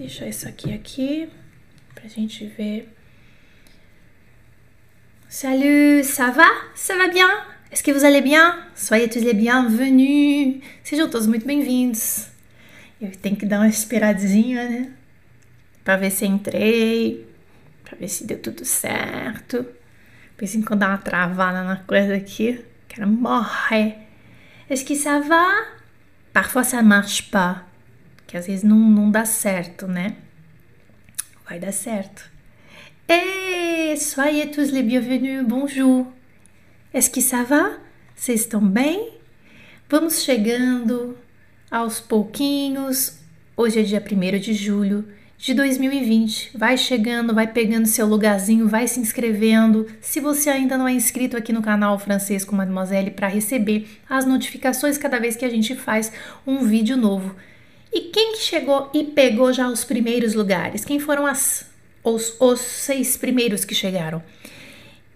deixar isso aqui aqui pra gente ver. Salut, ça va? Ça va bien? Est-ce que vous allez bien? Soyez tous les bienvenus. Sejam todos muito bem-vindos. Eu tenho que dar uma esperadinha, né? Pra ver se entrei, pra ver se deu tudo certo. Pensei em quando dá uma travada na coisa aqui. Quero morrer. Est-ce que ça va? Parfois ça marche pas. Que às vezes não, não dá certo, né? Vai dar certo. Hey, soyez tous les bienvenus, bonjour. Est-ce que ça va? Vocês estão bem? Vamos chegando aos pouquinhos. Hoje é dia 1 de julho de 2020. Vai chegando, vai pegando seu lugarzinho, vai se inscrevendo. Se você ainda não é inscrito aqui no canal Francês com Mademoiselle para receber as notificações cada vez que a gente faz um vídeo novo. E quem que chegou e pegou já os primeiros lugares? Quem foram as, os, os seis primeiros que chegaram?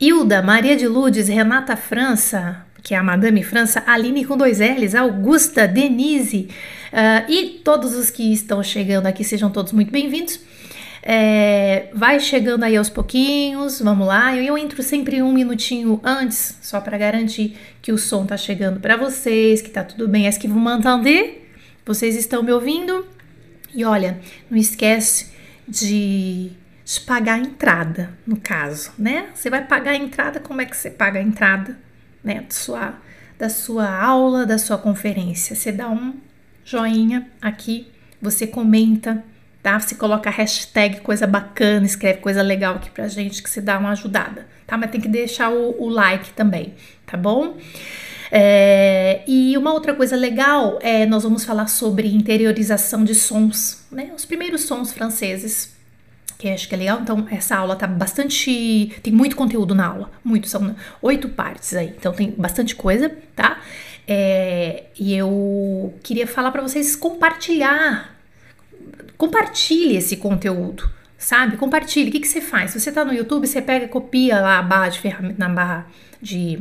Hilda, Maria de Lourdes, Renata França, que é a Madame França, Aline com dois L's, Augusta, Denise uh, e todos os que estão chegando aqui, sejam todos muito bem-vindos. É, vai chegando aí aos pouquinhos, vamos lá. Eu, eu entro sempre um minutinho antes, só para garantir que o som tá chegando para vocês, que tá tudo bem. Est-ce que vous m'entendez? Vocês estão me ouvindo? E olha, não esquece de, de pagar a entrada, no caso, né? Você vai pagar a entrada, como é que você paga a entrada, né? Da sua, da sua aula, da sua conferência. Você dá um joinha aqui, você comenta, tá? Você coloca hashtag coisa bacana, escreve coisa legal aqui pra gente, que você dá uma ajudada, tá? Mas tem que deixar o, o like também, tá bom? É, e uma outra coisa legal é nós vamos falar sobre interiorização de sons, né? Os primeiros sons franceses, que acho que é legal. Então, essa aula tá bastante. Tem muito conteúdo na aula, muito, são oito partes aí, então tem bastante coisa, tá? É, e eu queria falar para vocês compartilhar, compartilhe esse conteúdo, sabe? Compartilhe. O que, que você faz? Você tá no YouTube, você pega, copia lá a barra de ferramenta, na barra de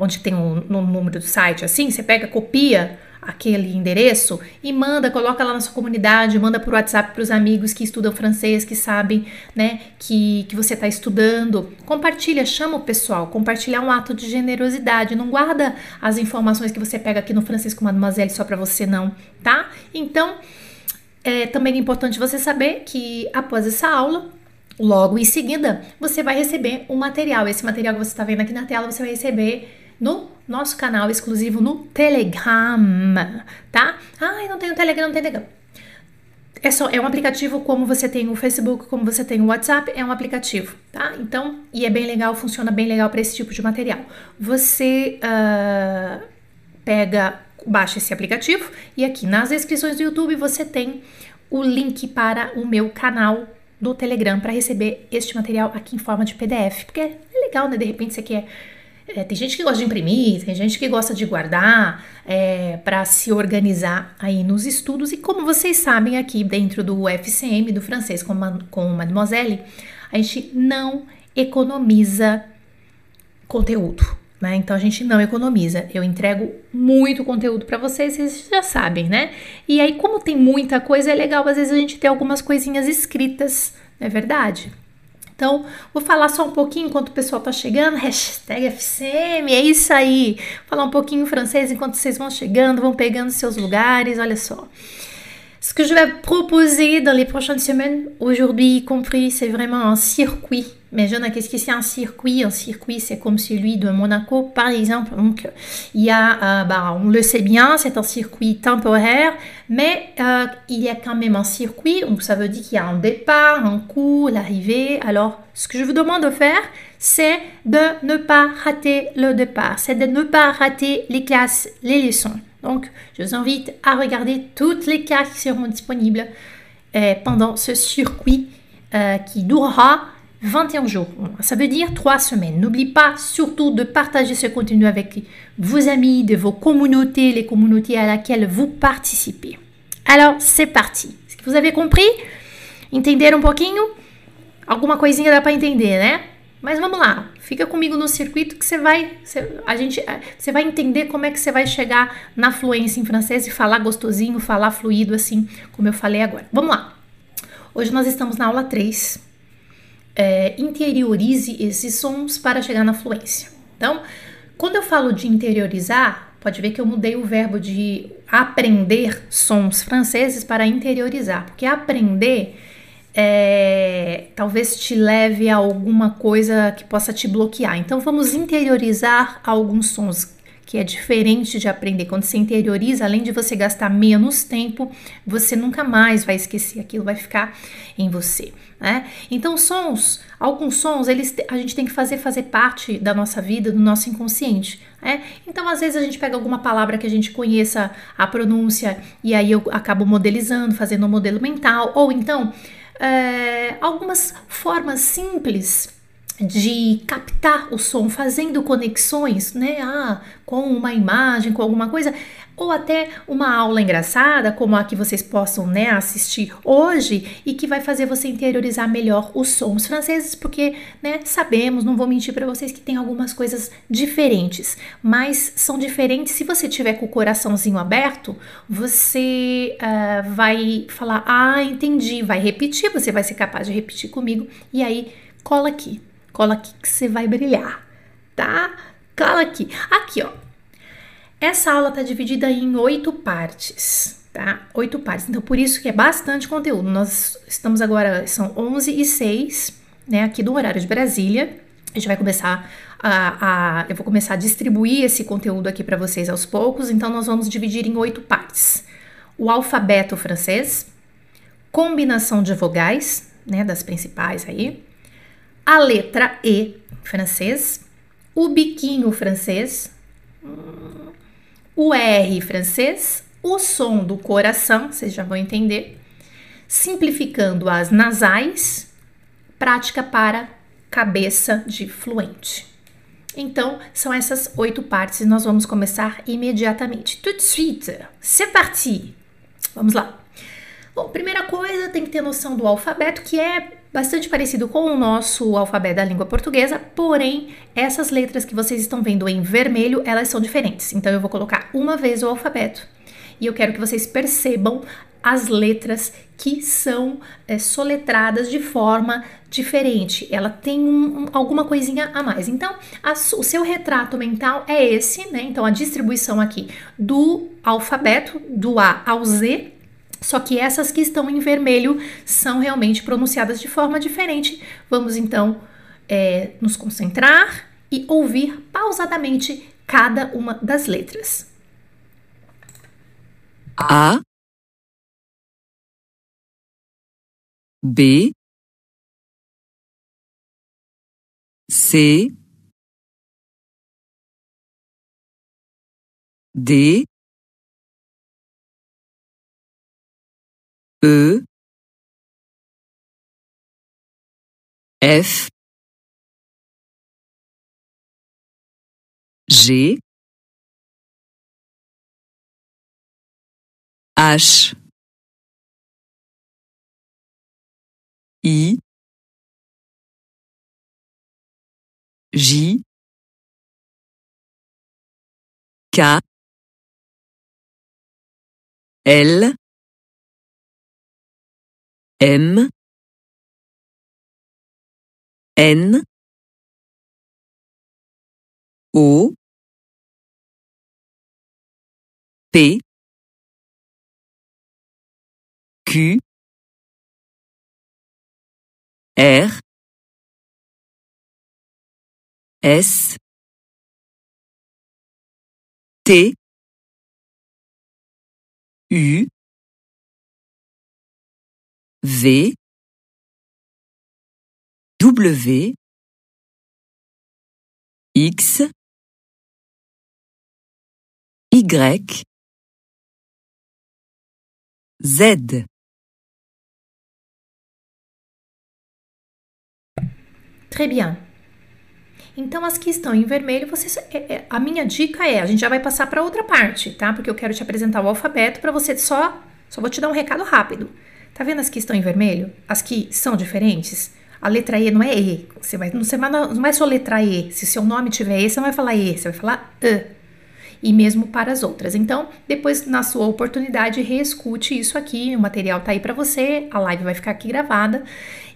onde tem o um, número do site, assim, você pega, copia aquele endereço e manda, coloca lá na sua comunidade, manda por WhatsApp para os amigos que estudam francês, que sabem, né, que, que você está estudando. Compartilha, chama o pessoal. Compartilhar é um ato de generosidade. Não guarda as informações que você pega aqui no francês com Mademoiselle só para você, não, tá? Então, é também é importante você saber que após essa aula, logo em seguida, você vai receber um material. Esse material que você está vendo aqui na tela, você vai receber no nosso canal exclusivo no Telegram, tá? Eu não tenho Telegram, não tenho Telegram. É só, é um aplicativo como você tem o Facebook, como você tem o WhatsApp, é um aplicativo, tá? Então, e é bem legal, funciona bem legal para esse tipo de material. Você uh, pega, baixa esse aplicativo e aqui nas descrições do YouTube você tem o link para o meu canal do Telegram para receber este material aqui em forma de PDF, porque é legal, né? De repente você quer é, tem gente que gosta de imprimir, tem gente que gosta de guardar é, para se organizar aí nos estudos. E como vocês sabem, aqui dentro do FCM, do francês com, com Mademoiselle, a gente não economiza conteúdo. Né? Então a gente não economiza. Eu entrego muito conteúdo para vocês, vocês já sabem, né? E aí, como tem muita coisa, é legal às vezes a gente ter algumas coisinhas escritas, não é verdade? Então, vou falar só um pouquinho enquanto o pessoal tá chegando. Hashtag FCM, é isso aí. Vou falar um pouquinho francês enquanto vocês vão chegando, vão pegando seus lugares. Olha só. Ce que je vais proposer dans les prochaines semaines, aujourd'hui y compris, c'est vraiment un circuit. Mais je qu'est-ce que c'est un circuit? Un circuit, c'est comme celui de Monaco, par exemple. Donc, il y a, euh, bah, on le sait bien, c'est un circuit temporaire, mais euh, il y a quand même un circuit. Donc, ça veut dire qu'il y a un départ, un coup, l'arrivée. Alors, ce que je vous demande de faire, c'est de ne pas rater le départ, c'est de ne pas rater les classes, les leçons. Donc, je vous invite à regarder toutes les cas qui seront disponibles euh, pendant ce circuit euh, qui durera 21 jours. Ça veut dire 3 semaines. N'oublie pas surtout de partager ce contenu avec vos amis, de vos communautés, les communautés à laquelle vous participez. Alors, c'est parti. Est-ce que vous avez compris? Entenderam um pouquinho? Alguma coisinha dá para entender, né? Mas vamos lá, fica comigo no circuito que você vai, a gente, você vai entender como é que você vai chegar na fluência em francês e falar gostosinho, falar fluido assim, como eu falei agora. Vamos lá. Hoje nós estamos na aula 3. É, interiorize esses sons para chegar na fluência. Então, quando eu falo de interiorizar, pode ver que eu mudei o verbo de aprender sons franceses para interiorizar, porque aprender é, talvez te leve a alguma coisa que possa te bloquear. Então vamos interiorizar alguns sons que é diferente de aprender. Quando você interioriza, além de você gastar menos tempo, você nunca mais vai esquecer aquilo, vai ficar em você. Né? Então, sons, alguns sons, eles a gente tem que fazer fazer parte da nossa vida, do nosso inconsciente. Né? Então, às vezes a gente pega alguma palavra que a gente conheça a pronúncia e aí eu acabo modelizando, fazendo um modelo mental, ou então é, algumas formas simples de captar o som, fazendo conexões, né, ah, com uma imagem, com alguma coisa, ou até uma aula engraçada, como a que vocês possam, né, assistir hoje e que vai fazer você interiorizar melhor os sons franceses, porque, né, sabemos, não vou mentir para vocês que tem algumas coisas diferentes, mas são diferentes. Se você tiver com o coraçãozinho aberto, você uh, vai falar, ah, entendi, vai repetir, você vai ser capaz de repetir comigo e aí cola aqui, Cola aqui que você vai brilhar, tá? Cola aqui. Aqui, ó. Essa aula tá dividida em oito partes, tá? Oito partes. Então, por isso que é bastante conteúdo. Nós estamos agora, são 11 e 6, né? Aqui do horário de Brasília. A gente vai começar a, a eu vou começar a distribuir esse conteúdo aqui para vocês aos poucos. Então, nós vamos dividir em oito partes. O alfabeto francês, combinação de vogais, né? Das principais aí a letra E francês, o biquinho francês, o R francês, o som do coração, vocês já vão entender, simplificando as nasais, prática para cabeça de fluente. Então, são essas oito partes e nós vamos começar imediatamente. Tout de suite, c'est parti! Vamos lá. Bom, primeira coisa, tem que ter noção do alfabeto, que é bastante parecido com o nosso alfabeto da língua portuguesa, porém, essas letras que vocês estão vendo em vermelho, elas são diferentes. Então, eu vou colocar uma vez o alfabeto e eu quero que vocês percebam as letras que são é, soletradas de forma diferente. Ela tem um, um, alguma coisinha a mais. Então, a, o seu retrato mental é esse, né? Então, a distribuição aqui do alfabeto, do A ao Z, só que essas que estão em vermelho são realmente pronunciadas de forma diferente. Vamos então é, nos concentrar e ouvir pausadamente cada uma das letras. A B C D E F G H I J K L M. N. O. P. Q. R. S. T. U V W X Y Z Très bien. Então, as que estão em vermelho, vocês, é, é, a minha dica é, a gente já vai passar para outra parte, tá? Porque eu quero te apresentar o alfabeto para você só, só vou te dar um recado rápido. Tá vendo as que estão em vermelho? As que são diferentes? A letra E não é E. Você vai, não, você não vai só letra E. Se seu nome tiver E, você não vai falar E, você vai falar E. e mesmo para as outras. Então, depois, na sua oportunidade, reescute isso aqui. O material tá aí para você, a live vai ficar aqui gravada.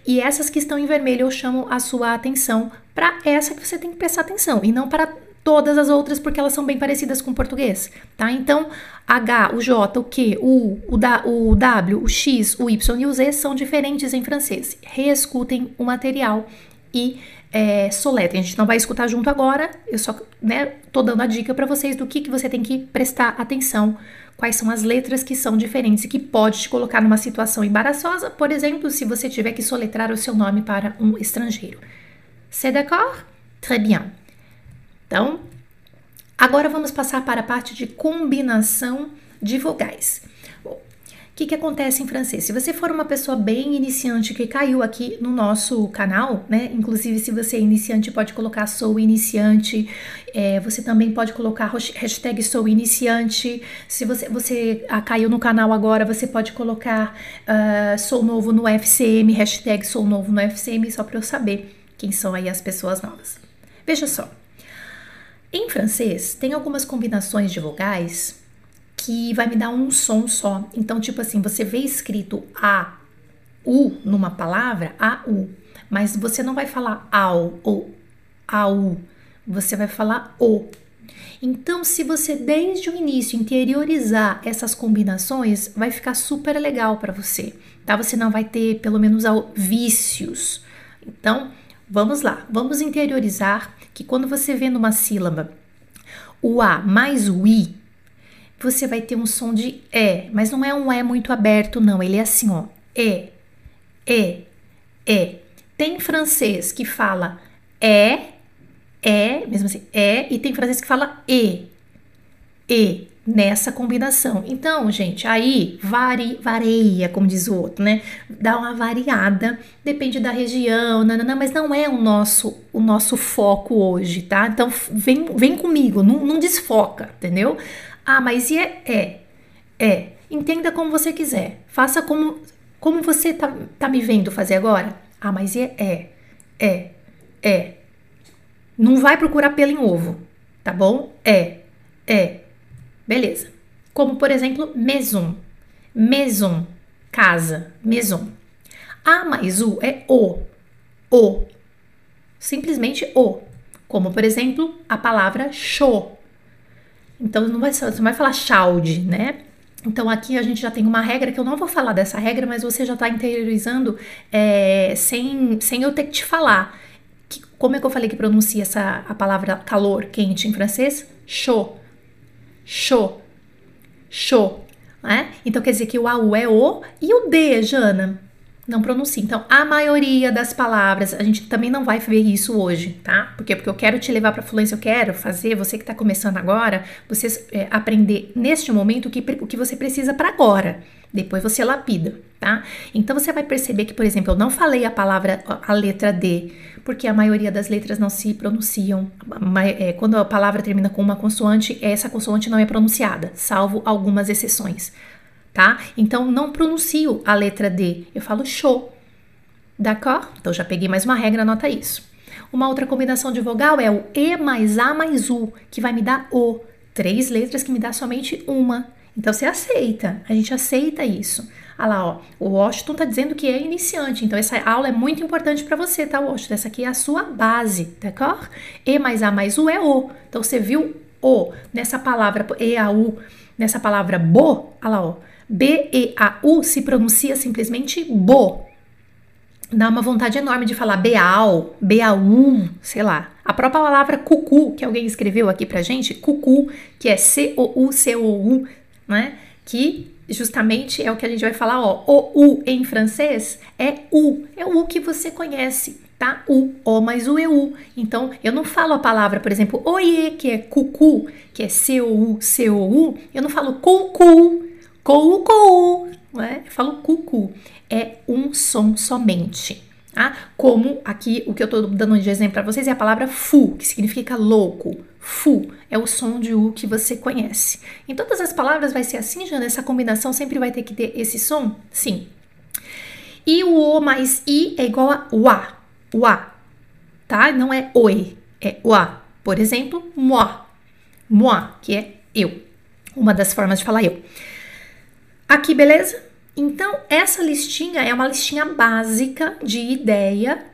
E essas que estão em vermelho, eu chamo a sua atenção para essa que você tem que prestar atenção e não para todas as outras porque elas são bem parecidas com o português, tá? Então, H, o J, o Q, o U, o, da, o W, o X, o Y e o Z são diferentes em francês. Reescutem o material e é, soletrem. A gente não vai escutar junto agora, eu só né, tô dando a dica para vocês do que, que você tem que prestar atenção, quais são as letras que são diferentes e que pode te colocar numa situação embaraçosa, por exemplo, se você tiver que soletrar o seu nome para um estrangeiro. C'est d'accord? Très bien. Então, agora vamos passar para a parte de combinação de vogais. o que, que acontece em francês? Se você for uma pessoa bem iniciante que caiu aqui no nosso canal, né? Inclusive, se você é iniciante, pode colocar sou iniciante. É, você também pode colocar hashtag sou iniciante. Se você, você ah, caiu no canal agora, você pode colocar uh, sou novo no FCM, hashtag sou novo no FCM, só para eu saber quem são aí as pessoas novas. Veja só. Em francês, tem algumas combinações de vogais que vai me dar um som só. Então, tipo assim, você vê escrito A, U numa palavra, A, U, mas você não vai falar AU ou AU, você vai falar O. Então, se você desde o início interiorizar essas combinações, vai ficar super legal para você, tá? Você não vai ter, pelo menos, vícios. Então, vamos lá, vamos interiorizar que quando você vê numa sílaba o A mais o I, você vai ter um som de E, mas não é um E muito aberto, não. Ele é assim, ó. E, E, E. Tem francês que fala é, é, mesmo assim, é, e tem francês que fala E, E nessa combinação. Então, gente, aí vari, varia, como diz o outro, né? Dá uma variada, depende da região, nanana, mas não é o nosso o nosso foco hoje, tá? Então, vem, vem comigo, não, não desfoca, entendeu? Ah, mas e é, é, é. Entenda como você quiser. Faça como, como você tá, tá me vendo fazer agora. Ah, mas e é, é, é, é. Não vai procurar pelo em ovo, tá bom? É, é, Beleza. Como, por exemplo, maison. Maison, casa, maison. A mais U é o. O. Simplesmente o. Como, por exemplo, a palavra show. Então, não vai, você não vai falar chaude, né? Então, aqui a gente já tem uma regra que eu não vou falar dessa regra, mas você já está interiorizando é, sem, sem eu ter que te falar. Que, como é que eu falei que pronuncia essa, a palavra calor quente em francês? Chaud show, show, né? Então quer dizer que o AU é o e o D, Jana, não pronuncia. Então, a maioria das palavras, a gente também não vai ver isso hoje, tá? Porque porque eu quero te levar para fluência, eu quero fazer você que está começando agora, você é, aprender neste momento o que, o que você precisa para agora. Depois você lapida, tá? Então você vai perceber que, por exemplo, eu não falei a palavra, a letra D, porque a maioria das letras não se pronunciam. É, quando a palavra termina com uma consoante, essa consoante não é pronunciada, salvo algumas exceções, tá? Então não pronuncio a letra D, eu falo show. D'accord? Então já peguei mais uma regra, anota isso. Uma outra combinação de vogal é o E mais A mais U, que vai me dar O. Três letras que me dá somente uma. Então você aceita, a gente aceita isso. Olha lá, ó, o Washington tá dizendo que é iniciante, então essa aula é muito importante para você, tá, Washington? Essa aqui é a sua base, d'accord? E mais A mais U é O. Então você viu O nessa palavra E, A, U, nessa palavra bo, olha lá, ó. B, E, A, U se pronuncia simplesmente bo. Dá uma vontade enorme de falar beal, beau, sei lá. A própria palavra cucu, que alguém escreveu aqui pra gente, cucu, que é C-O-U, C-O-U, né? Que justamente é o que a gente vai falar, ó. O U em francês é U, é o U que você conhece, tá? U, O mais U é U. Então, eu não falo a palavra, por exemplo, oie, que é cucu, que é C-O-U, C-O-U. Eu não falo cucu, cou, né? Eu falo cucu. É um som somente. Tá? Como aqui, o que eu estou dando de exemplo para vocês é a palavra fu, que significa louco. Fu é o som de U que você conhece. Em todas as palavras vai ser assim, Jana? Essa combinação sempre vai ter que ter esse som? Sim. E o O mais I é igual a UA. UA. Tá? Não é OE, é UA. Por exemplo, moi. moi, que é eu. Uma das formas de falar eu. Aqui, beleza? Então, essa listinha é uma listinha básica de ideia.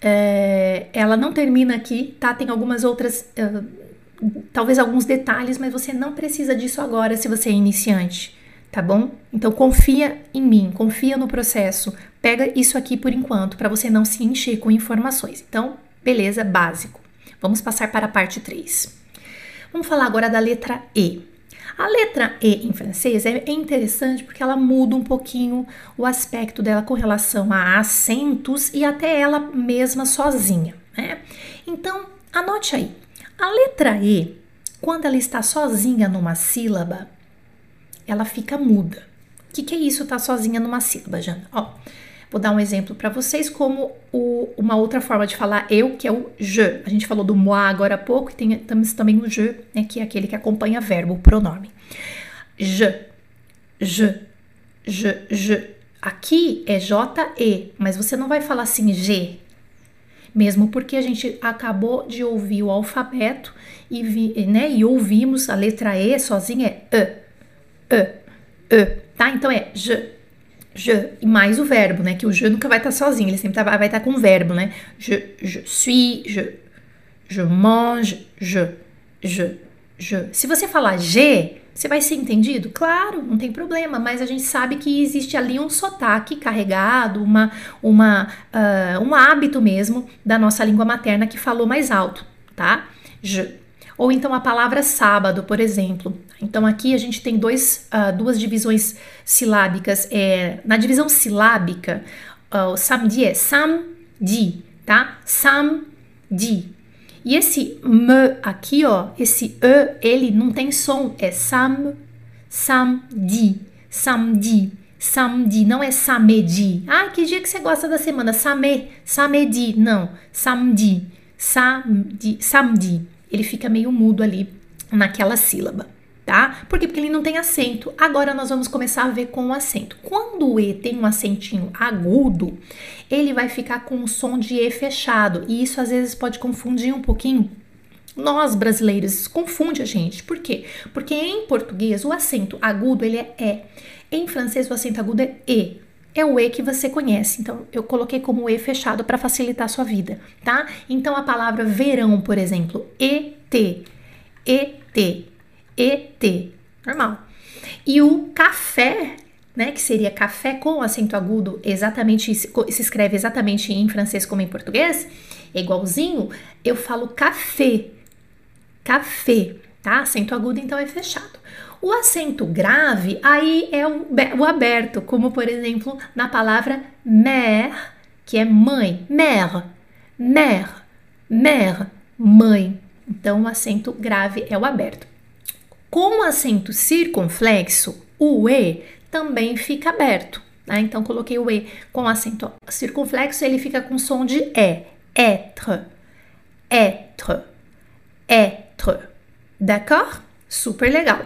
É, ela não termina aqui, tá? Tem algumas outras, uh, talvez alguns detalhes, mas você não precisa disso agora se você é iniciante, tá bom? Então, confia em mim, confia no processo. Pega isso aqui por enquanto, para você não se encher com informações. Então, beleza, básico. Vamos passar para a parte 3. Vamos falar agora da letra E. A letra E em francês é interessante porque ela muda um pouquinho o aspecto dela com relação a acentos e até ela mesma sozinha. Né? Então, anote aí. A letra E, quando ela está sozinha numa sílaba, ela fica muda. O que, que é isso, estar tá sozinha numa sílaba, Jana? Ó, Vou dar um exemplo para vocês como o, uma outra forma de falar eu, que é o je. A gente falou do moi agora há pouco, e tem, temos também o je, né, que é aquele que acompanha verbo, o pronome. Je, je, je, je. Aqui é J-E, mas você não vai falar assim G, mesmo porque a gente acabou de ouvir o alfabeto e, vi, né, e ouvimos a letra E sozinha é E, E, E, tá? Então é je, je, e mais o verbo, né? Que o je nunca vai estar sozinho, ele sempre tá, vai estar com o verbo, né? Je, je suis, je, je mange, je, je, je. Se você falar je, você vai ser entendido? Claro, não tem problema, mas a gente sabe que existe ali um sotaque carregado, uma, uma, uh, um hábito mesmo da nossa língua materna que falou mais alto, tá? Je. Ou então a palavra sábado, por exemplo. Então aqui a gente tem dois, uh, duas divisões silábicas. É, na divisão silábica, uh, o samedi é samedi, tá? Samedi. E esse m aqui, ó, esse e, ele não tem som, é sam, samedi, samedi, samedi, não é samedi. Ah, que dia que você gosta da semana? Samé, samedi, não, samedi, samedi, samedi ele fica meio mudo ali naquela sílaba, tá? Por quê? Porque ele não tem acento. Agora nós vamos começar a ver com o acento. Quando o E tem um acentinho agudo, ele vai ficar com o som de E fechado, e isso às vezes pode confundir um pouquinho nós brasileiros confunde a gente. Por quê? Porque em português o acento agudo ele é E. Em francês o acento agudo é E é o E que você conhece. Então, eu coloquei como E fechado para facilitar a sua vida, tá? Então, a palavra verão, por exemplo, ET, ET, ET, normal. E o café, né, que seria café com acento agudo, exatamente se, escreve exatamente em francês como em português, é igualzinho, eu falo café, café, tá? Acento agudo então é fechado. O acento grave aí é o, o aberto, como por exemplo na palavra mère, que é mãe, mère, mère, mère, mãe. Então o acento grave é o aberto. Com o acento circunflexo, o E também fica aberto. Né? Então coloquei o E com acento circunflexo, ele fica com som de E. Être, être, être. D'accord? Super legal.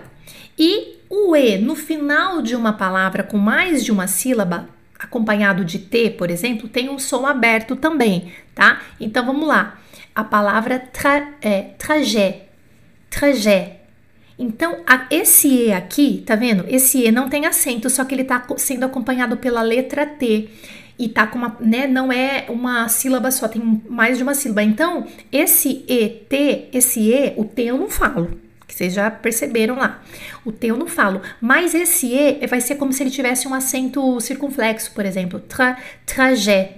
E o E no final de uma palavra com mais de uma sílaba, acompanhado de T, por exemplo, tem um som aberto também, tá? Então vamos lá. A palavra tra, é, trajet, trajet. Então, a, esse E aqui, tá vendo? Esse E não tem acento, só que ele tá sendo acompanhado pela letra T. E tá com uma, né? Não é uma sílaba só, tem mais de uma sílaba. Então, esse ET, esse E, o T eu não falo que vocês já perceberam lá. O T eu não falo, mas esse E vai ser como se ele tivesse um acento circunflexo, por exemplo. Tra, trajet,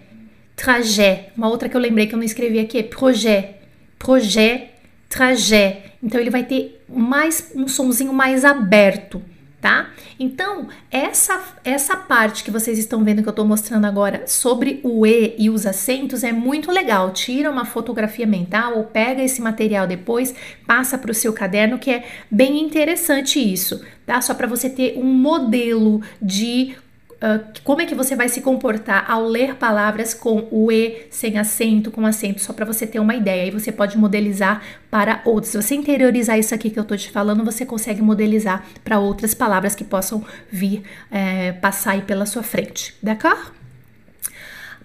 trajet. Uma outra que eu lembrei que eu não escrevi aqui é projet, projet, trajet. Então ele vai ter mais um sonzinho mais aberto tá? Então, essa, essa parte que vocês estão vendo que eu estou mostrando agora sobre o E e os acentos é muito legal. Tira uma fotografia mental ou pega esse material depois, passa para o seu caderno, que é bem interessante isso, tá? Só para você ter um modelo de Uh, como é que você vai se comportar ao ler palavras com o E sem acento, com acento, só para você ter uma ideia. Aí você pode modelizar para outros. Se você interiorizar isso aqui que eu tô te falando, você consegue modelizar para outras palavras que possam vir é, passar aí pela sua frente. D'accord?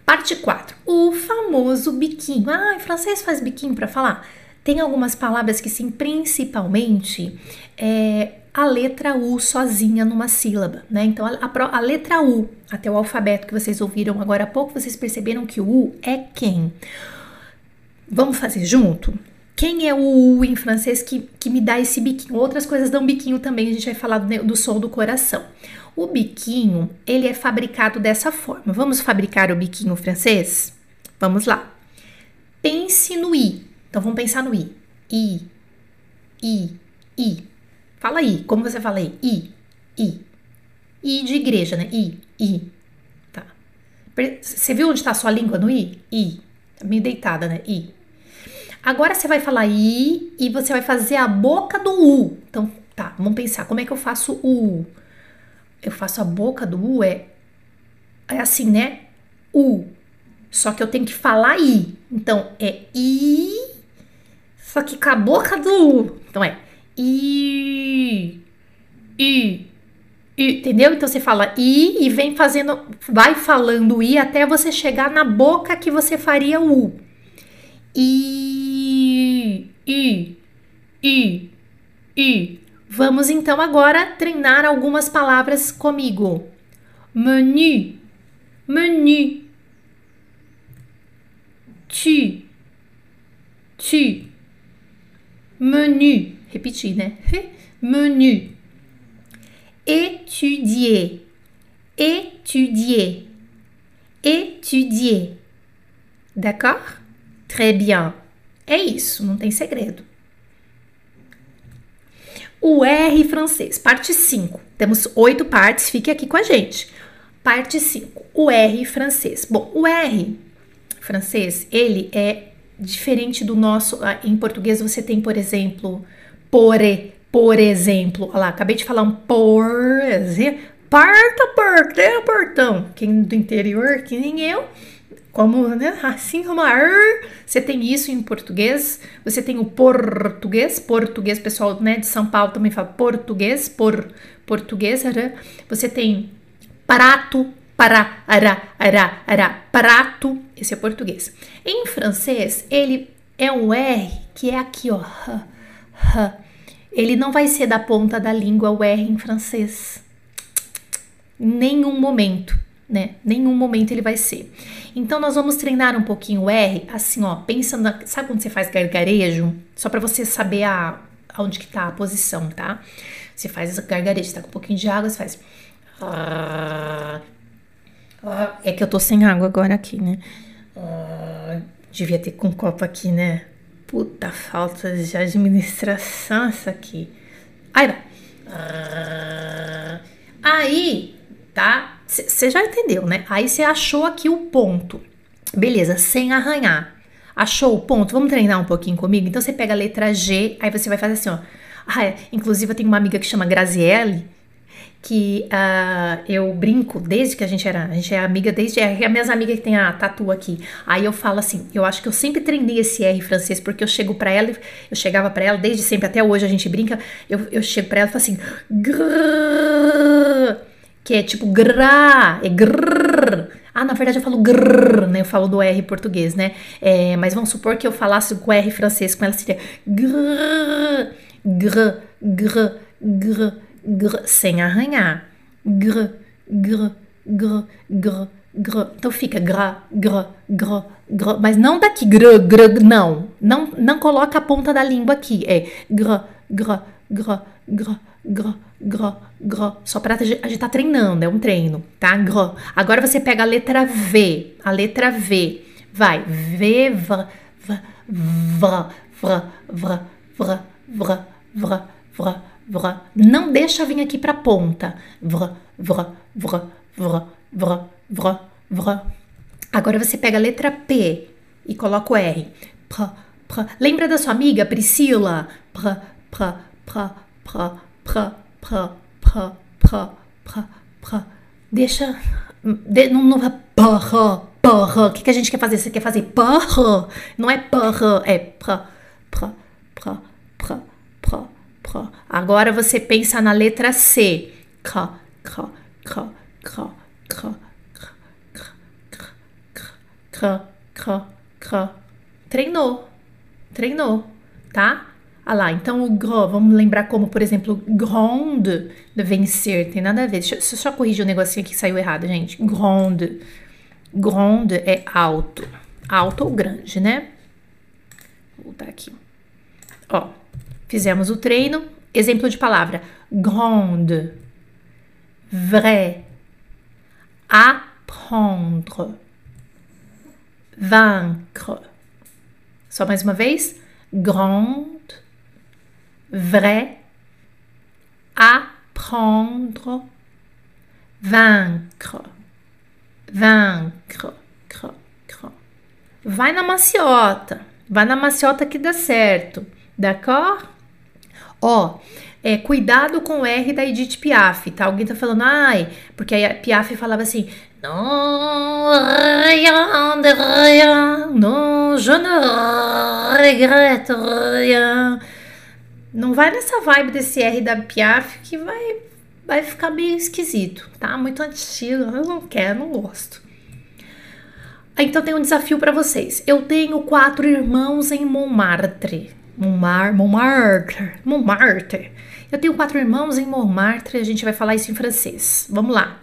Parte 4. O famoso biquinho. Ah, em francês faz biquinho para falar? Tem algumas palavras que sim, principalmente é, a letra U sozinha numa sílaba, né? Então a, a, a, letra U, até o alfabeto que vocês ouviram agora há pouco, vocês perceberam que o U é quem? Vamos fazer junto? Quem é o U em francês que, que me dá esse biquinho? Outras coisas dão biquinho também, a gente vai falar do, do som do coração. O biquinho, ele é fabricado dessa forma. Vamos fabricar o biquinho francês? Vamos lá. Pense no I. Então vamos pensar no I. I, I, I. Fala I. Como você fala aí? I, I. I de igreja, né? I, I. Tá. Você viu onde está a sua língua no I? I. Tá meio deitada, né? I. Agora você vai falar I e você vai fazer a boca do U. Então, tá, vamos pensar. Como é que eu faço U? eu faço a boca do U, é, é assim, né? U. Só que eu tenho que falar I. Então, é I, só que com a boca do U. Então, é I, I, I. Entendeu? Então, você fala I e vem fazendo, vai falando I até você chegar na boca que você faria o. I, I, I, I. Vamos então agora treinar algumas palavras comigo. Menu, menu. Tu, tu. Menu. Repetir, né? Menu. Étudier, étudier, étudier. D'accord? Très bien. É isso, não tem segredo. O R francês, parte 5. Temos oito partes, fique aqui com a gente. Parte 5. O R francês. Bom, o R francês, ele é diferente do nosso. Ah, em português você tem, por exemplo, por, por exemplo. Olha lá, acabei de falar um por exemplo. Parta, portão, portão. Quem do interior, que nem eu, como, né? Assim como a er, você tem isso em português, você tem o português, português, pessoal, né, de São Paulo também fala português, por português, né? você tem prato, para, ara, ara, ara, prato, esse é português. Em francês, ele é um R que é aqui, ó. Ele não vai ser da ponta da língua o R em francês. Nenhum momento né? Nenhum momento ele vai ser. Então nós vamos treinar um pouquinho o R, assim, ó, pensa na, sabe quando você faz gargarejo? Só para você saber a onde que tá a posição, tá? Você faz gargarejo, tá com um pouquinho de água, você faz é que eu tô sem água agora aqui, né? devia ter com um copo aqui, né? Puta falta de administração essa aqui. Aí vai. Aí, tá? Você já entendeu, né? Aí você achou aqui o ponto. Beleza, sem arranhar. Achou o ponto? Vamos treinar um pouquinho comigo? Então você pega a letra G, aí você vai fazer assim, ó. Ah, é. Inclusive eu tenho uma amiga que chama Graziele, que uh, eu brinco desde que a gente era, a gente é amiga desde é a minhas amigas que tem a tatu aqui. Aí eu falo assim, eu acho que eu sempre treinei esse R francês porque eu chego para ela, eu chegava para ela desde sempre até hoje a gente brinca, eu, eu chego para ela e falo assim, que é tipo gra, é grrr. Ah, na verdade eu falo grrr, né? Eu falo do R português, né? É, mas vamos supor que eu falasse com R francês com ela seria grrr, grrr, grrr, grrr, grrr, sem arranhar. Grrr, grrr, grrr, grrr, grrr. Então fica gra, gra, gra, gra, mas não daqui gra, gra, não. Não, não coloca a ponta da língua aqui. É gra, gra, gra, gra, gra, gra, gra. Só para a gente tá treinando, é um treino, tá? Gra. Agora você pega a letra V, a letra V. Vai, V, V, V, V, V, V, V, V, V, V, V. Não deixa vir aqui para ponta. V, V, V, V, V, V, V. Agora você pega a letra P e coloca o R. P, P. Lembra da sua amiga Priscila? P, P, P, P, P, P, P, P, P, P. Deixa. De, não, não vai porra, porra. O que, que a gente quer fazer? Você quer fazer porra? Não é porra, é pra, pra, pra, pra, Agora você pensa na letra C. K, K, K, K, K, K, K, K, K. Treinou, treinou. tá? Ah lá, então o gros, vamos lembrar como, por exemplo, grande, de vencer, tem nada a ver. Deixa, eu só corrigir o um negocinho que saiu errado, gente. Grande. Grande é alto. Alto ou grande, né? Vou voltar aqui. Ó, fizemos o treino. Exemplo de palavra: grande, vrai, apprendre, vaincre. Só mais uma vez: grande, vrai, apprendre, vaincre, vaincre, cre, cre. Vai na maciota, vai na maciota que dá certo, d'accord? Ó, é, cuidado com o R da Edith Piaf, tá? Alguém tá falando, ai, porque a Piaf falava assim, non, rien rien, non, je ne regrette rien. Não vai nessa vibe desse R da Piaf que vai, vai ficar meio esquisito, tá? Muito antigo, eu não quero, não gosto. Então tem um desafio para vocês. Eu tenho quatro irmãos em Montmartre. Montmartre, Montmartre, Montmartre. Eu tenho quatro irmãos em Montmartre, a gente vai falar isso em francês. Vamos lá.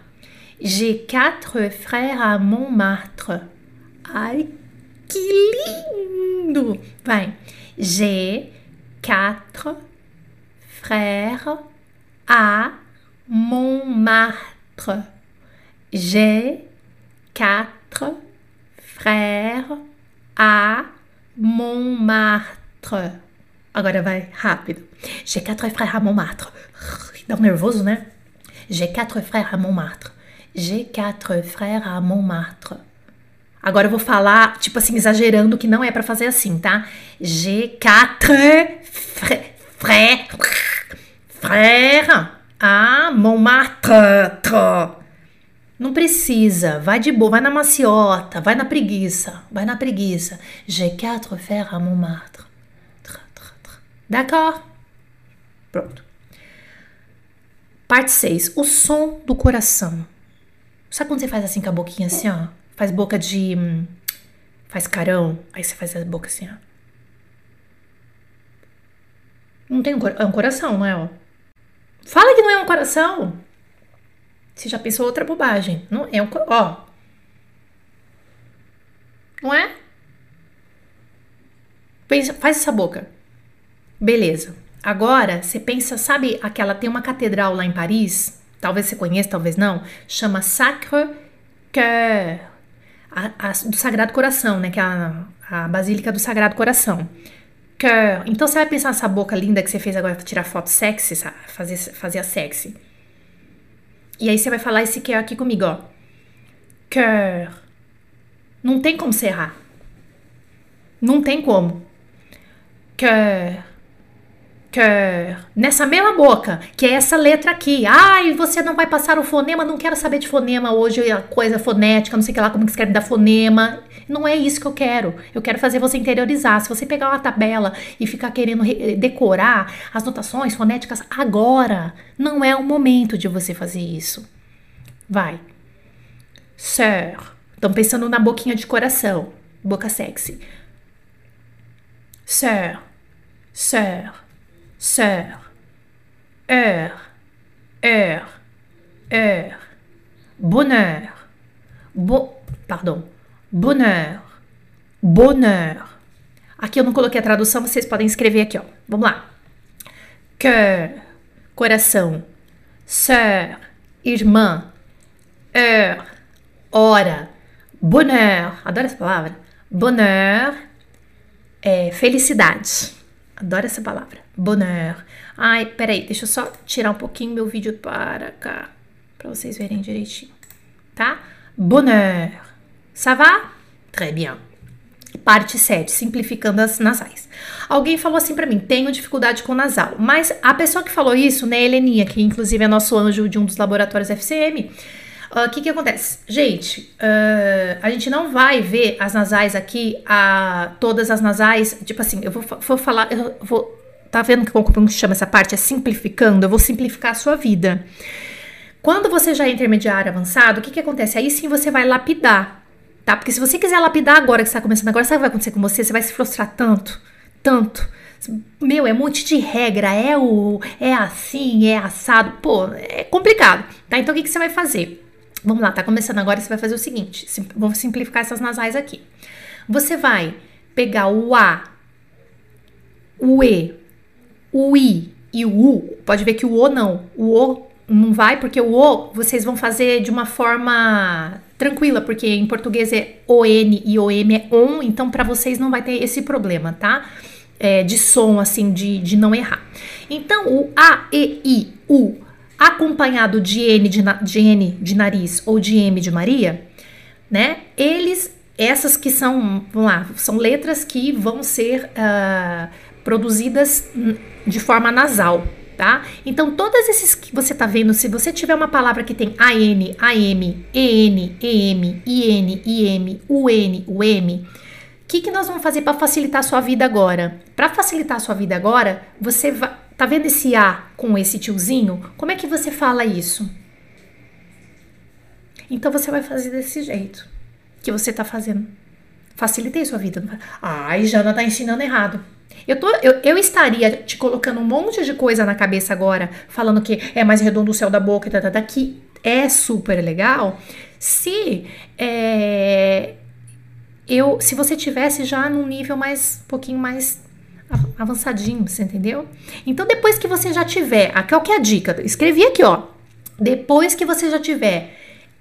J'ai quatre frères à Montmartre. Ai, que lindo! Vai. J'ai quatre frères à Montmartre. J'ai quatre frères à Montmartre. Agora vai rápido. J'ai quatre frères à Montmartre. Dá um nervoso, né? J'ai quatre frères à Montmartre. J'ai quatre frères à Montmartre. Agora eu vou falar, tipo assim, exagerando, que não é para fazer assim, tá? J'ai quatre frères, frères à Montmartre. Não precisa, vai de boa, vai na maciota, vai na preguiça, vai na preguiça. J'ai quatre frères à Montmartre. D'accord? Pronto. Parte 6. O som do coração. Sabe quando você faz assim com a boquinha assim, ó? Faz boca de. Hum, faz carão. Aí você faz a boca assim, ó. Não tem um, é um coração, não é? Ó. Fala que não é um coração. Você já pensou outra bobagem. Não é um. Ó. Não é? Pensa, faz essa boca. Beleza. Agora, você pensa, sabe aquela tem uma catedral lá em Paris, talvez você conheça, talvez não, chama Sacre Cœur, a, a, do Sagrado Coração, né, que é a, a Basílica do Sagrado Coração. Cœur. Então você vai pensar nessa boca linda que você fez agora tirar foto sexy, fazer fazer a sexy. E aí você vai falar esse cœur aqui comigo, ó. Cœur. Não tem como você errar. Não tem como. Cœur nessa mesma boca, que é essa letra aqui. Ai, você não vai passar o fonema, não quero saber de fonema hoje, a coisa fonética, não sei que lá, como que escreve da fonema. Não é isso que eu quero. Eu quero fazer você interiorizar. Se você pegar uma tabela e ficar querendo decorar as notações fonéticas agora, não é o momento de você fazer isso. Vai. Sœur. Estão pensando na boquinha de coração. Boca sexy. Sœur. Sœur sœur, heure, heure, heure, bonheur, bo, pardon, bonheur, bonheur. Aqui eu não coloquei a tradução, vocês podem escrever aqui, ó. Vamos lá. Cœur, coração, sœur, irmã, heure, hora, bonheur, adoro essa palavra. Bonheur é felicidade. Adoro essa palavra. Bonheur. Ai, peraí, deixa eu só tirar um pouquinho meu vídeo para cá, para vocês verem direitinho, tá? Bonheur. Ça va? Très bien. Parte 7, simplificando as nasais. Alguém falou assim para mim, tenho dificuldade com nasal. Mas a pessoa que falou isso, né, Heleninha, que inclusive é nosso anjo de um dos laboratórios FCM, o uh, que que acontece? Gente, uh, a gente não vai ver as nasais aqui, a, todas as nasais, tipo assim, eu vou, vou falar, eu vou Tá vendo como chama essa parte? É simplificando. Eu vou simplificar a sua vida. Quando você já é intermediário avançado, o que, que acontece? Aí sim você vai lapidar, tá? Porque se você quiser lapidar agora, que está começando agora, sabe o que vai acontecer com você? Você vai se frustrar tanto, tanto. Meu, é um monte de regra, é o é assim, é assado. Pô, é complicado, tá? Então o que, que você vai fazer? Vamos lá, tá começando agora, você vai fazer o seguinte, sim, vamos simplificar essas nasais aqui. Você vai pegar o A, o E, o I e o U. Pode ver que o O não, o O não vai, porque o O vocês vão fazer de uma forma tranquila, porque em português é ON e OM é ON, então para vocês não vai ter esse problema, tá? É, de som, assim, de, de não errar. Então, o A, E, I, U, acompanhado de N de, de N de nariz ou de M de Maria, né? Eles, essas que são, vamos lá, são letras que vão ser uh, produzidas de forma nasal, tá? Então, todas esses que você tá vendo, se você tiver uma palavra que tem AN, AM, EN, EM, IN, IM, UN, UM, o que, que nós vamos fazer para facilitar a sua vida agora? Para facilitar a sua vida agora, você vai. Tá vendo esse A com esse tiozinho? Como é que você fala isso? Então você vai fazer desse jeito que você tá fazendo. Facilitei sua vida. Ai, Jana tá ensinando errado. Eu, tô, eu, eu estaria te colocando um monte de coisa na cabeça agora, falando que é mais redondo o céu da boca, tá, tá, tá, que é super legal, se é, eu, se você tivesse já num nível mais, um pouquinho mais avançadinho, você entendeu? Então, depois que você já tiver, o que é a dica, escrevi aqui, ó. Depois que você já tiver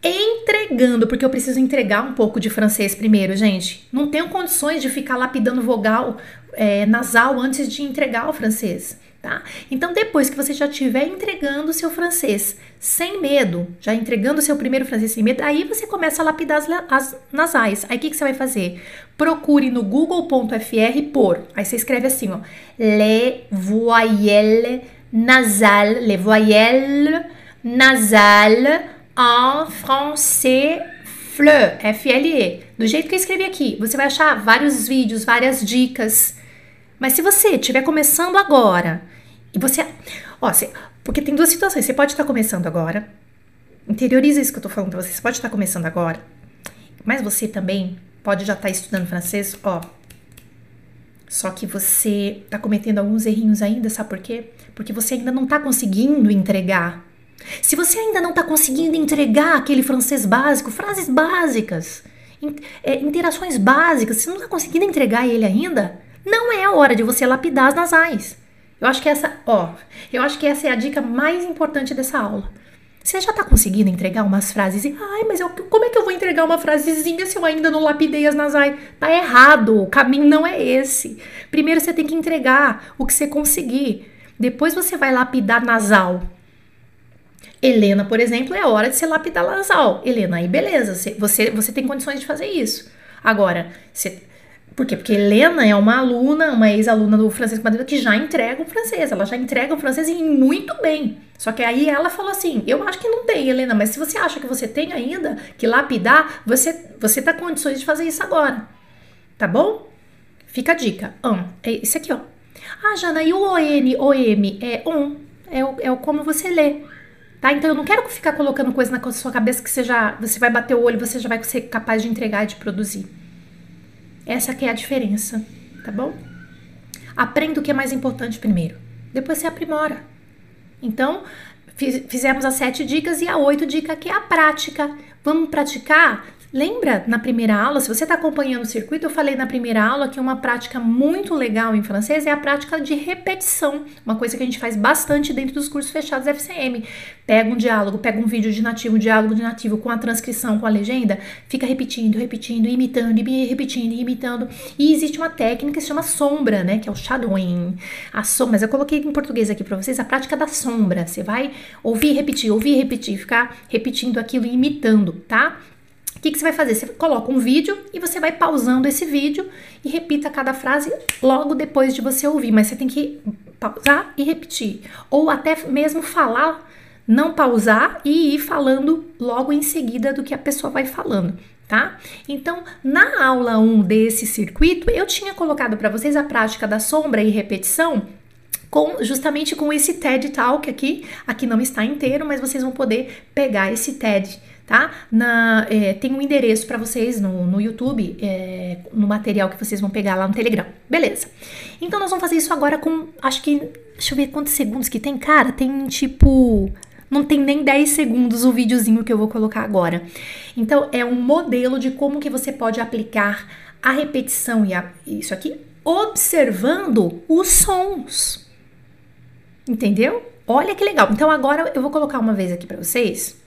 entregando, porque eu preciso entregar um pouco de francês primeiro, gente. Não tenho condições de ficar lapidando vogal é, nasal antes de entregar o francês, tá? Então, depois que você já estiver entregando o seu francês sem medo, já entregando o seu primeiro francês sem medo, aí você começa a lapidar as, as nasais. Aí o que, que você vai fazer? Procure no google.fr por, aí você escreve assim, ó, les voyelles nasales, les voyelles nasales en français FLE, F-L-E, do jeito que eu escrevi aqui. Você vai achar vários vídeos, várias dicas. Mas se você estiver começando agora e você. Ó, você, porque tem duas situações. Você pode estar começando agora. Interioriza isso que eu tô falando pra você. Você pode estar começando agora. Mas você também pode já estar estudando francês, ó. Só que você tá cometendo alguns errinhos ainda, sabe por quê? Porque você ainda não tá conseguindo entregar se você ainda não está conseguindo entregar aquele francês básico, frases básicas, é, interações básicas, se não está conseguindo entregar ele ainda, não é a hora de você lapidar as nasais. Eu acho que essa, ó, eu acho que essa é a dica mais importante dessa aula. Você já está conseguindo entregar umas frases? Ai, mas eu, como é que eu vou entregar uma frasezinha se eu ainda não lapidei as nasais? Tá errado, o caminho não é esse. Primeiro você tem que entregar o que você conseguir. Depois você vai lapidar nasal. Helena, por exemplo, é hora de ser lapidar nasal. Helena, aí beleza, você, você tem condições de fazer isso. Agora, você, por quê? Porque Helena é uma aluna, uma ex-aluna do francês Madeira que já entrega o francês, ela já entrega o francês e muito bem. Só que aí ela falou assim: eu acho que não tem, Helena, mas se você acha que você tem ainda que lapidar, você, você tá com condições de fazer isso agora. Tá bom? Fica a dica. Um, é isso aqui, ó. Ah, Jana, e o ON, OM é on? É o, é o como você lê. Tá? Então eu não quero ficar colocando coisa na sua cabeça que você já você vai bater o olho, você já vai ser capaz de entregar e de produzir. Essa que é a diferença, tá bom? Aprenda o que é mais importante primeiro, depois você aprimora. Então, fizemos as sete dicas e a oito dica que é a prática. Vamos praticar Lembra na primeira aula, se você está acompanhando o circuito, eu falei na primeira aula que uma prática muito legal em francês é a prática de repetição, uma coisa que a gente faz bastante dentro dos cursos fechados FCM. Pega um diálogo, pega um vídeo de nativo, um diálogo de nativo com a transcrição, com a legenda, fica repetindo, repetindo, imitando, repetindo, imitando. E existe uma técnica que se chama sombra, né, que é o shadowing. A sombra, mas eu coloquei em português aqui para vocês a prática da sombra. Você vai ouvir, repetir, ouvir, repetir, ficar repetindo aquilo e imitando, tá? Que, que você vai fazer? Você coloca um vídeo e você vai pausando esse vídeo e repita cada frase logo depois de você ouvir, mas você tem que pausar e repetir. Ou até mesmo falar, não pausar e ir falando logo em seguida do que a pessoa vai falando. Tá? Então, na aula 1 desse circuito, eu tinha colocado para vocês a prática da sombra e repetição com, justamente com esse TED Talk aqui. Aqui não está inteiro, mas vocês vão poder pegar esse TED tá? Na, é, tem um endereço para vocês no, no YouTube, é, no material que vocês vão pegar lá no Telegram. Beleza. Então nós vamos fazer isso agora com, acho que, deixa eu ver quantos segundos que tem. Cara, tem tipo, não tem nem 10 segundos o videozinho que eu vou colocar agora. Então é um modelo de como que você pode aplicar a repetição e a, isso aqui observando os sons. Entendeu? Olha que legal. Então agora eu vou colocar uma vez aqui para vocês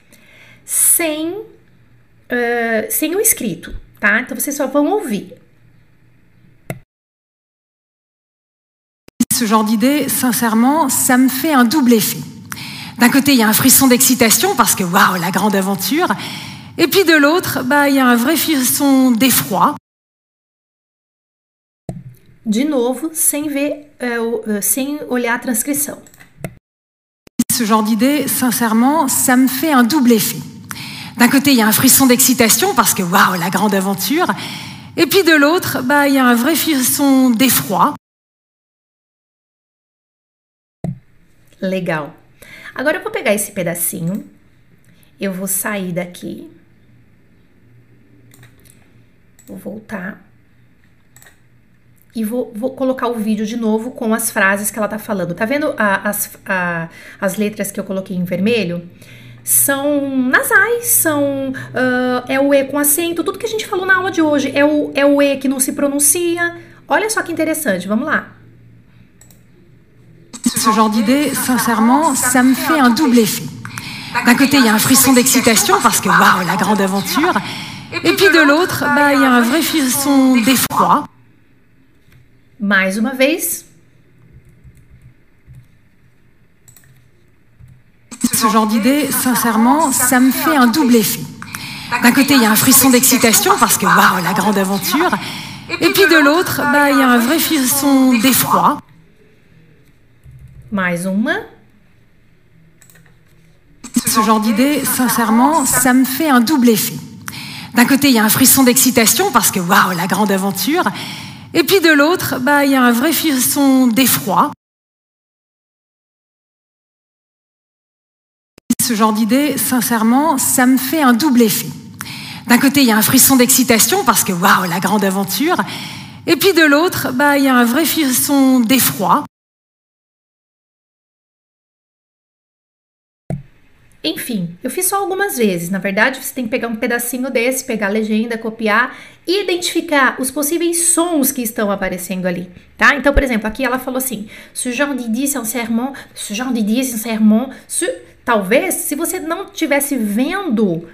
sem, uh, sem o escrito, tá? Então vocês só vão ouvir. Ce genre d'idée, sincèrement, ça me fait un double effet. D'un côté, il y a un frisson d'excitation parce que waouh, la grande aventure. Et puis de l'autre, bah, il y a un vrai frisson d'effroi. De novo, sem ver, uh, sem olhar a transcrição. Ce genre d'idée, sincèrement, ça me fait un double effet. D'un côté, il y a un frisson d'excitation parce que waouh, la grande aventure. Et puis de l'autre, bah, il y a un vrai frisson d'effroi. Legal. Agora eu vou pegar esse pedacinho, eu vou sair daqui, vou voltar e vou, vou, colocar o vídeo de novo com as frases que ela tá falando. Tá vendo a, as, a, as letras que eu coloquei em vermelho? São nasais, são uh, é o E com acento, tudo que a gente falou na aula de hoje é o, é o E que não se pronuncia. Olha só que interessante, vamos lá. Ce genre d'idée, sincèrement, ça me fait un double effet. D'un côté, il y a un frisson d'excitation parce que waouh, la grande aventure. Et puis de l'autre, bah, il y a un vrai frisson d'effroi. Mais uma vez. Ce genre d'idée, sincèrement, ça me fait un double effet. D'un côté, il y a un frisson d'excitation parce que waouh, la grande aventure. Et puis de l'autre, bah, il y a un vrai frisson d'effroi. Mais uma? Ce genre d'idée, sincèrement, ça me fait un double effet. D'un côté, il y a un frisson d'excitation parce que waouh, la grande aventure. Et puis de l'autre, bah, il y a un vrai frisson d'effroi. Ce genre d'idée, sincèrement, ça me fait un double effet. D'un côté, il y a un frisson d'excitation parce que waouh, la grande aventure. Et puis de l'autre, bah, il y a un vrai frisson d'effroi. Enfim, eu fiz só algumas vezes. Na verdade, você tem que pegar um pedacinho desse, pegar a legenda, copiar e identificar os possíveis sons que estão aparecendo ali, tá? Então, por exemplo, aqui ela falou assim: ce genre d'idée sincèrement, ce genre d'idée sincèrement, ce... talvez se você não tivesse vendo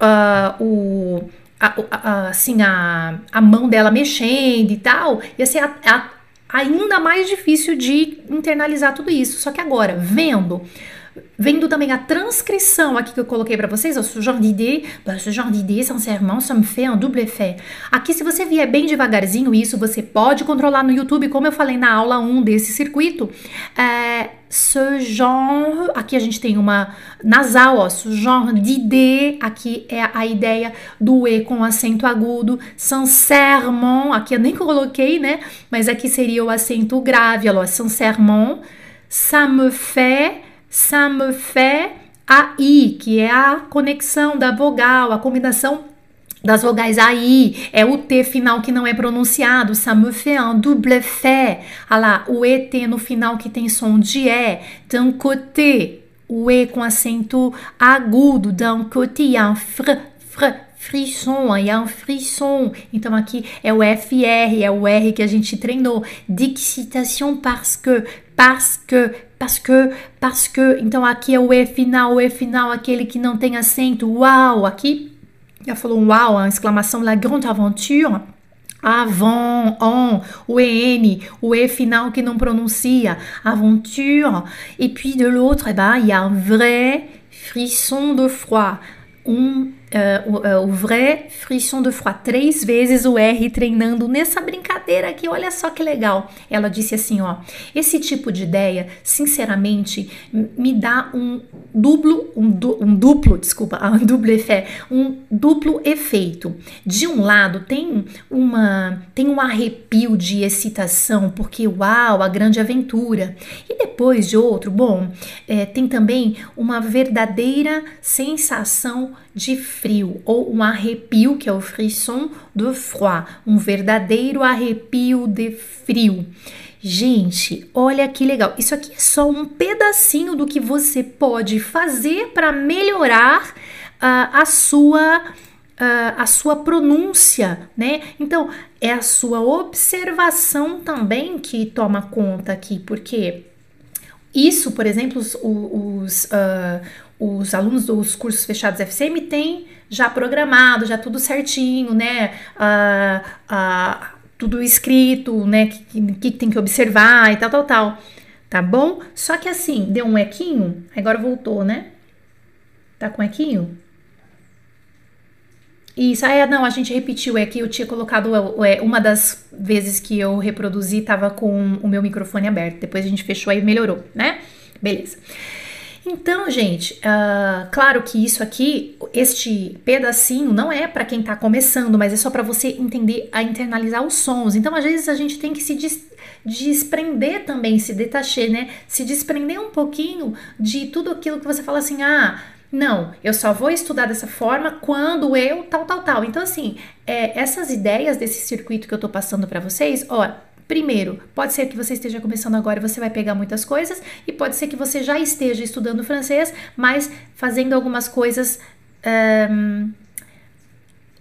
uh, o a, a, assim a, a mão dela mexendo e tal, ia ser a, a, ainda mais difícil de internalizar tudo isso. Só que agora, vendo Vendo também a transcrição aqui que eu coloquei para vocês, ó, ce genre d'idée, ce genre d'idée, sincèrement, ça me fait un double effet. Aqui, se você vier bem devagarzinho, isso você pode controlar no YouTube, como eu falei na aula 1 desse circuito. É, ce genre, aqui a gente tem uma nasal, ó, ce genre d'idée, aqui é a ideia do E com acento agudo, sincèrement, aqui eu nem coloquei, né, mas aqui seria o acento grave, ó, sincèrement, ça me fait ça me fait AI, que é a conexão da vogal, a combinação das vogais AI, é o T final que não é pronunciado, ça me fait un double fait. Olha lá, o ET no final que tem som de E, d'un côté, o E com acento agudo, d'un côté, un fr, fr, frisson, il y a un frisson. Então aqui é o FR, é o R que a gente treinou. D'excitation parce que, parce que, parce que, parce que. Então aqui é o E final, o E final, aquele que não tem acento. Uau! Aqui já falou uau, a exclamação La Grande Aventure. Avant, on, o EN, o E final que não pronuncia, aventure. Et puis de l'autre, eh ben, il y a un vrai frisson de froid. Um Uh, o, uh, o, vrai frisson de froid, três vezes o R treinando nessa brincadeira aqui, olha só que legal. Ela disse assim, ó, esse tipo de ideia, sinceramente, me dá um duplo, um, du, um duplo, desculpa, um duplo efeito, um duplo efeito. De um lado tem uma, tem um arrepio de excitação, porque uau, a grande aventura. E depois de outro, bom, é, tem também uma verdadeira sensação de frio, ou um arrepio, que é o frisson de froid, um verdadeiro arrepio de frio. Gente, olha que legal. Isso aqui é só um pedacinho do que você pode fazer para melhorar uh, a sua uh, a sua pronúncia, né? Então, é a sua observação também que toma conta aqui, porque isso, por exemplo, os, os, uh, os alunos dos cursos fechados FCM têm já programado, já tudo certinho, né? Uh, uh, tudo escrito, né? O que, que, tem que observar e tal, tal, tal. Tá bom? Só que assim, deu um equinho, agora voltou, né? Tá com equinho? Isso, ah, é, não, a gente repetiu, é que eu tinha colocado, é, uma das vezes que eu reproduzi tava com o meu microfone aberto, depois a gente fechou aí melhorou, né? Beleza. Então, gente, uh, claro que isso aqui, este pedacinho, não é para quem tá começando, mas é só para você entender a internalizar os sons. Então, às vezes a gente tem que se des desprender também, se detachar, né? Se desprender um pouquinho de tudo aquilo que você fala assim, ah não, eu só vou estudar dessa forma quando eu tal, tal, tal. Então, assim, é, essas ideias desse circuito que eu tô passando para vocês, ó, Primeiro, pode ser que você esteja começando agora e você vai pegar muitas coisas, e pode ser que você já esteja estudando francês, mas fazendo algumas coisas. Um,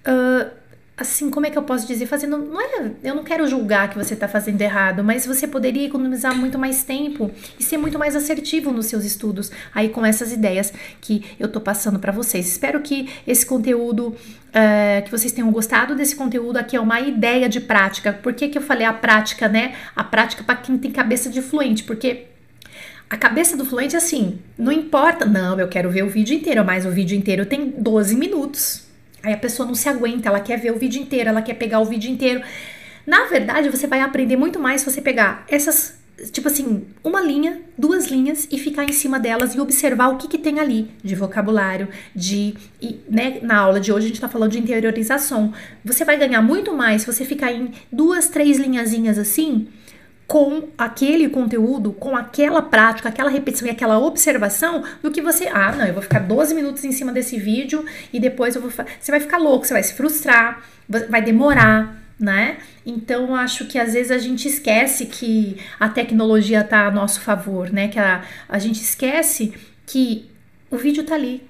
uh, assim, como é que eu posso dizer? Fazendo. Não é, eu não quero julgar que você está fazendo errado, mas você poderia economizar muito mais tempo e ser muito mais assertivo nos seus estudos, aí com essas ideias que eu tô passando para vocês. Espero que esse conteúdo. Uh, que vocês tenham gostado desse conteúdo aqui é uma ideia de prática. Por que, que eu falei a prática, né? A prática para quem tem cabeça de fluente, porque a cabeça do fluente é assim, não importa, não, eu quero ver o vídeo inteiro, mas o vídeo inteiro tem 12 minutos. Aí a pessoa não se aguenta, ela quer ver o vídeo inteiro, ela quer pegar o vídeo inteiro. Na verdade, você vai aprender muito mais se você pegar essas, tipo assim, uma linha, duas linhas e ficar em cima delas e observar o que, que tem ali de vocabulário, de. E, né, na aula de hoje a gente tá falando de interiorização. Você vai ganhar muito mais se você ficar em duas, três linhazinhas assim com aquele conteúdo, com aquela prática, aquela repetição e aquela observação do que você, ah, não, eu vou ficar 12 minutos em cima desse vídeo e depois eu vou, você vai ficar louco, você vai se frustrar, vai demorar, né? Então acho que às vezes a gente esquece que a tecnologia tá a nosso favor, né? Que a, a gente esquece que o vídeo tá ali,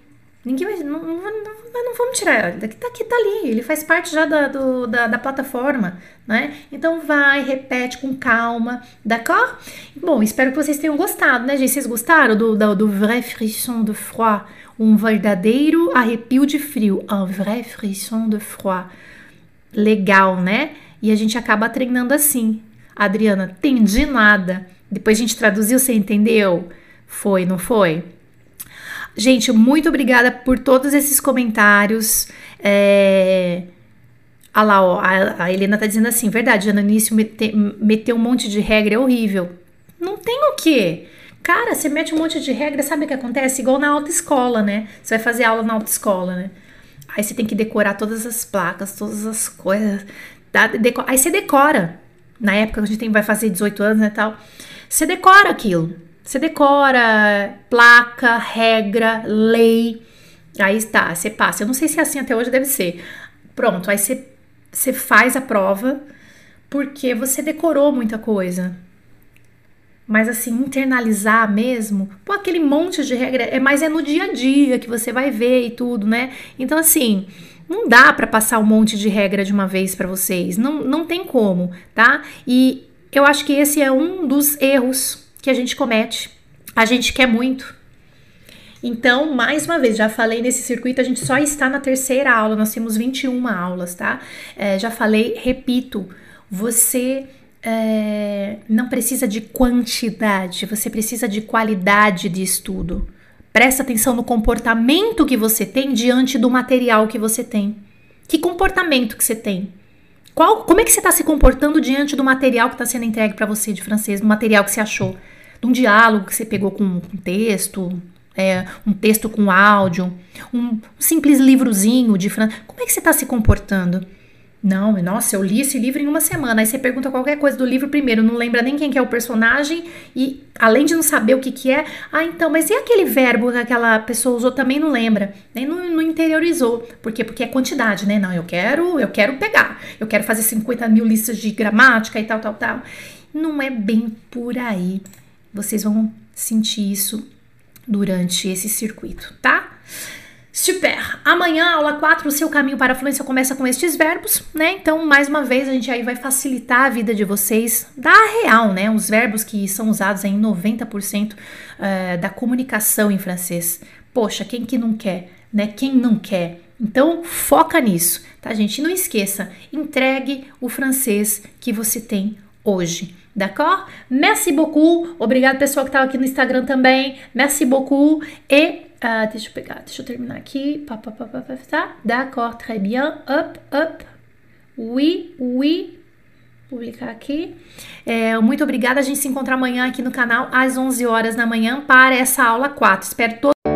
Ninguém vai. Não, não, não, não vamos tirar. Tá, aqui tá ali. Ele faz parte já da, do, da, da, plataforma, né? Então vai, repete com calma, d'accord? Bom, espero que vocês tenham gostado, né, gente? Vocês gostaram do, do, do vrai frisson de froid? Um verdadeiro arrepio de frio. Un vrai frisson de froid. Legal, né? E a gente acaba treinando assim. Adriana, entendi nada. Depois a gente traduziu, você entendeu? Foi, não foi? Gente, muito obrigada por todos esses comentários. É... Ah lá, ó, a, a Helena tá dizendo assim, verdade, no início meter, um monte de regra é horrível. Não tem o quê? Cara, você mete um monte de regra, sabe o que acontece? Igual na autoescola, né? Você vai fazer aula na autoescola, né? Aí você tem que decorar todas as placas, todas as coisas. Tá? Aí você decora. Na época a gente tem, vai fazer 18 anos né, tal. Você decora aquilo. Você decora placa, regra, lei. Aí está, você passa. Eu não sei se é assim até hoje, deve ser. Pronto, aí você, você faz a prova porque você decorou muita coisa. Mas assim, internalizar mesmo, pô, aquele monte de regra, é mais é no dia a dia que você vai ver e tudo, né? Então assim, não dá para passar um monte de regra de uma vez para vocês, não, não tem como, tá? E eu acho que esse é um dos erros que a gente comete. A gente quer muito. Então, mais uma vez, já falei nesse circuito, a gente só está na terceira aula, nós temos 21 aulas, tá? É, já falei, repito, você é, não precisa de quantidade, você precisa de qualidade de estudo. Presta atenção no comportamento que você tem diante do material que você tem. Que comportamento que você tem? Qual, como é que você está se comportando diante do material que está sendo entregue para você de francês, do material que você achou? de um diálogo que você pegou com um texto, é, um texto com áudio, um simples livrozinho de francês. Como é que você está se comportando? Não, nossa, eu li esse livro em uma semana. Aí você pergunta qualquer coisa do livro primeiro, não lembra nem quem que é o personagem e além de não saber o que que é, ah, então, mas e aquele verbo que aquela pessoa usou também não lembra, nem não, não, interiorizou. Por quê? Porque é quantidade, né? Não, eu quero, eu quero pegar, eu quero fazer 50 mil listas de gramática e tal, tal, tal. Não é bem por aí. Vocês vão sentir isso durante esse circuito, tá? Super! Amanhã, aula 4, o seu caminho para a fluência começa com estes verbos, né? Então, mais uma vez, a gente aí vai facilitar a vida de vocês da real, né? Os verbos que são usados em 90% uh, da comunicação em francês. Poxa, quem que não quer, né? Quem não quer? Então, foca nisso, tá, gente? E não esqueça, entregue o francês que você tem hoje. D'accord? Merci beaucoup. Obrigado, pessoal que estava aqui no Instagram também. Merci beaucoup. E Uh, deixa eu pegar, deixa eu terminar aqui. Tá? D'accord, très bien. Up, up. Oui, oui. Publicar aqui. É, muito obrigada. A gente se encontra amanhã aqui no canal às 11 horas da manhã para essa aula 4. Espero todos